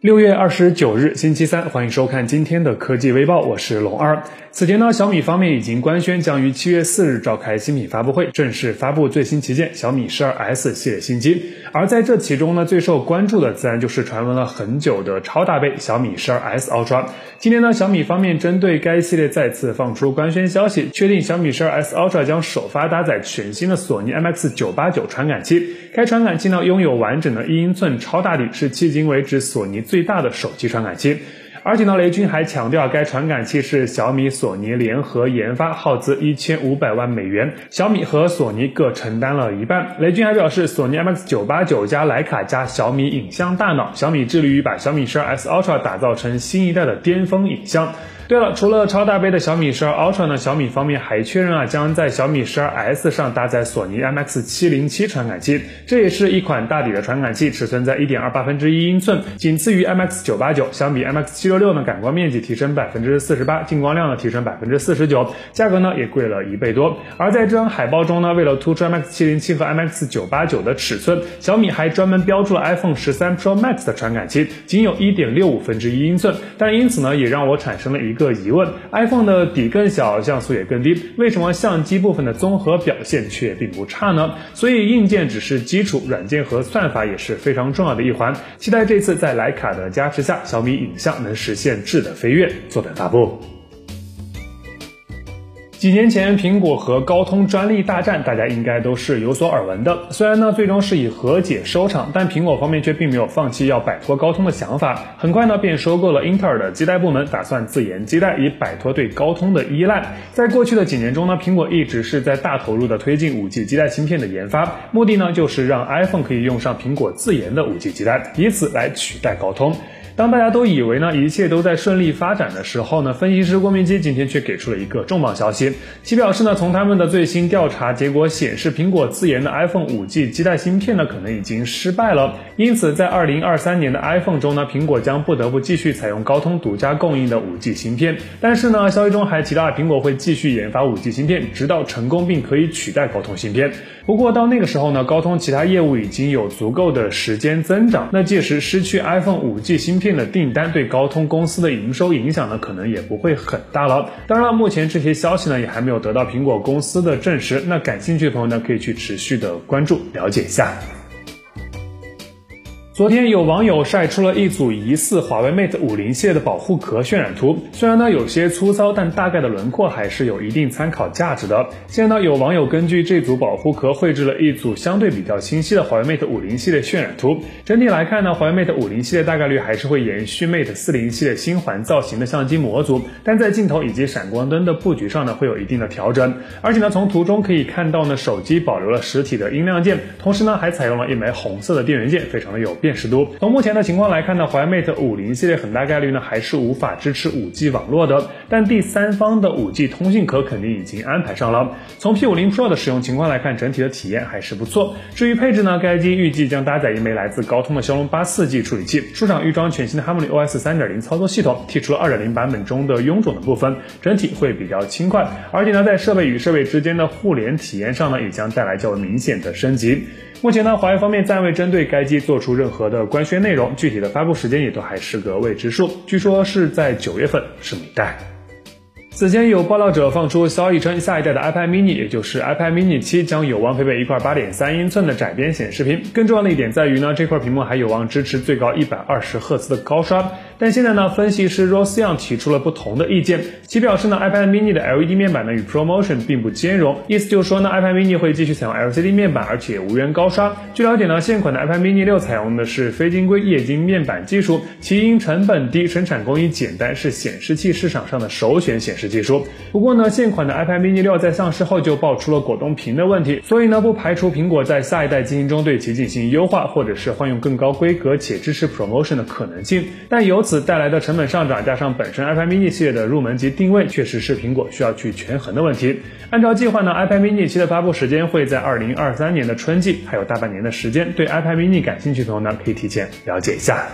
六月二十九日，星期三，欢迎收看今天的科技微报，我是龙二。此前呢，小米方面已经官宣将于七月四日召开新品发布会，正式发布最新旗舰小米十二 S 系列新机。而在这其中呢，最受关注的自然就是传闻了很久的超大杯小米十二 S Ultra。今天呢，小米方面针对该系列再次放出官宣消息，确定小米十二 S Ultra 将首发搭载全新的索尼 MX 九八九传感器。该传感器呢，拥有完整的一英寸超大底，是迄今为止索尼最大的手机传感器。而且呢，雷军还强调，该传感器是小米、索尼联合研发，耗资一千五百万美元，小米和索尼各承担了一半。雷军还表示，索尼 MX 九八九加徕卡加小米影像大脑，小米致力于把小米十二 S Ultra 打造成新一代的巅峰影像。对了，除了超大杯的小米十二 Ultra 呢，小米方面还确认啊，将在小米十二 S 上搭载索尼 MX 七零七传感器，这也是一款大底的传感器，尺寸在一点二八分之一英寸，仅次于 MX 九八九。相比 MX 七六六呢，感光面积提升百分之四十八，进光量呢提升百分之四十九，价格呢也贵了一倍多。而在这张海报中呢，为了突出 MX 七零七和 MX 九八九的尺寸，小米还专门标注了 iPhone 十三 Pro Max 的传感器，仅有一点六五分之一英寸。但因此呢，也让我产生了一个个疑问。iPhone 的底更小，像素也更低，为什么相机部分的综合表现却并不差呢？所以硬件只是基础，软件和算法也是非常重要的一环。期待这次在徕卡的加持下，小米影像能实现质的飞跃。坐等发布。几年前，苹果和高通专利大战，大家应该都是有所耳闻的。虽然呢，最终是以和解收场，但苹果方面却并没有放弃要摆脱高通的想法。很快呢，便收购了英特尔的基带部门，打算自研基带，以摆脱对高通的依赖。在过去的几年中呢，苹果一直是在大投入的推进五 G 基带芯片的研发，目的呢，就是让 iPhone 可以用上苹果自研的五 G 基带，以此来取代高通。当大家都以为呢一切都在顺利发展的时候呢，分析师郭明基今天却给出了一个重磅消息，其表示呢，从他们的最新调查结果显示，苹果自研的 iPhone 5G 基带芯片呢可能已经失败了，因此在2023年的 iPhone 中呢，苹果将不得不继续采用高通独家供应的 5G 芯片。但是呢，消息中还提到苹果会继续研发 5G 芯片，直到成功并可以取代高通芯片。不过到那个时候呢，高通其他业务已经有足够的时间增长，那届时失去 iPhone 5G 芯片。的订单对高通公司的营收影响呢，可能也不会很大了。当然了，目前这些消息呢，也还没有得到苹果公司的证实。那感兴趣的朋友呢，可以去持续的关注了解一下。昨天有网友晒出了一组疑似华为 Mate 五零系列的保护壳渲染图，虽然呢有些粗糙，但大概的轮廓还是有一定参考价值的。现在呢有网友根据这组保护壳绘制了一组相对比较清晰的华为 Mate 五零系列渲染图。整体来看呢，华为 Mate 五零系列大概率还是会延续 Mate 四零系列星环造型的相机模组，但在镜头以及闪光灯的布局上呢会有一定的调整。而且呢从图中可以看到呢，手机保留了实体的音量键，同时呢还采用了一枚红色的电源键，非常的有辨。辨识度。从目前的情况来看呢，华为 Mate 五零系列很大概率呢还是无法支持五 G 网络的，但第三方的五 G 通信壳肯定已经安排上了。从 P 五零 Pro 的使用情况来看，整体的体验还是不错。至于配置呢，该机预计将搭载一枚来自高通的骁龙八四 G 处理器，出厂预装全新的 Harmony OS 三点零操作系统，剔除了二点零版本中的臃肿的部分，整体会比较轻快。而且呢，在设备与设备之间的互联体验上呢，也将带来较为明显的升级。目前呢，华为方面暂未针对该机做出任何的官宣内容，具体的发布时间也都还是个未知数，据说是在九月份，拭目以待。此前有爆料者放出消息称，下一代的 iPad mini，也就是 iPad mini 七，将有望配备一块八点三英寸的窄边显示屏。更重要的一点在于呢，这块屏幕还有望支持最高一百二十赫兹的高刷。但现在呢，分析师 Rose Young 提出了不同的意见，其表示呢，iPad mini 的 LED 面板呢与 ProMotion 并不兼容，意思就是说呢，iPad mini 会继续采用 LCD 面板，而且无缘高刷。据了解呢，现款的 iPad mini 六采用的是非晶硅液晶面板技术，其因成本低、生产工艺简单，是显示器市场上的首选显示技术。不过呢，现款的 iPad mini 六在上市后就爆出了果冻屏的问题，所以呢，不排除苹果在下一代机型中对其进行优化，或者是换用更高规格且支持 ProMotion 的可能性。但由此此带来的成本上涨，加上本身 iPad mini 系列的入门级定位，确实是苹果需要去权衡的问题。按照计划呢，iPad mini 七的发布时间会在二零二三年的春季，还有大半年的时间。对 iPad mini 感兴趣的朋友呢，可以提前了解一下。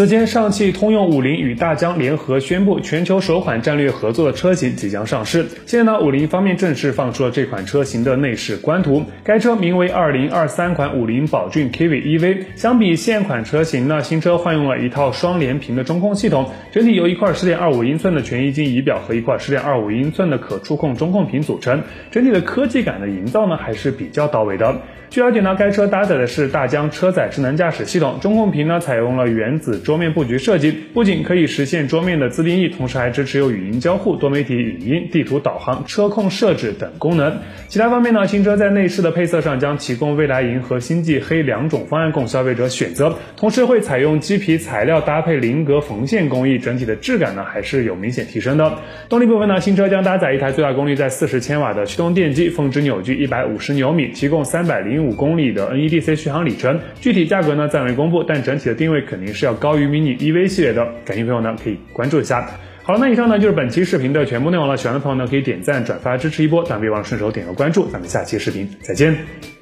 此前，上汽通用五菱与大疆联合宣布，全球首款战略合作的车型即将上市。现在呢，五菱方面正式放出了这款车型的内饰官图。该车名为2023款五菱宝骏 KV EV。相比现款车型呢，新车换用了一套双联屏的中控系统，整体由一块10.25英寸的全液晶仪表和一块10.25英寸的可触控中控屏组成。整体的科技感的营造呢，还是比较到位的。据了解呢，该车搭载的是大疆车载智能驾驶系统，中控屏呢采用了原子桌面布局设计，不仅可以实现桌面的自定义，同时还支持有语音交互、多媒体语音、地图导航、车控设置等功能。其他方面呢，新车在内饰的配色上将提供未来银和星际黑两种方案供消费者选择，同时会采用麂皮材料搭配菱格缝线工艺，整体的质感呢还是有明显提升的。动力部分呢，新车将搭载一台最大功率在四十千瓦的驱动电机，峰值扭矩一百五十牛米，提供三百零。五公里的 NEDC 续航里程，具体价格呢暂未公布，但整体的定位肯定是要高高于 mini EV 系列的。感兴趣朋友呢可以关注一下。好了，那以上呢就是本期视频的全部内容了。喜欢的朋友呢可以点赞、转发支持一波，但别忘了顺手点个关注。咱们下期视频再见。